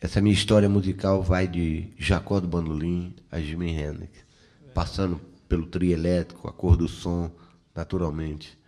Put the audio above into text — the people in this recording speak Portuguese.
essa minha história musical vai de Jacó do Bandolim a Jimi Hendrix, passando pelo trio elétrico, a cor do som, naturalmente.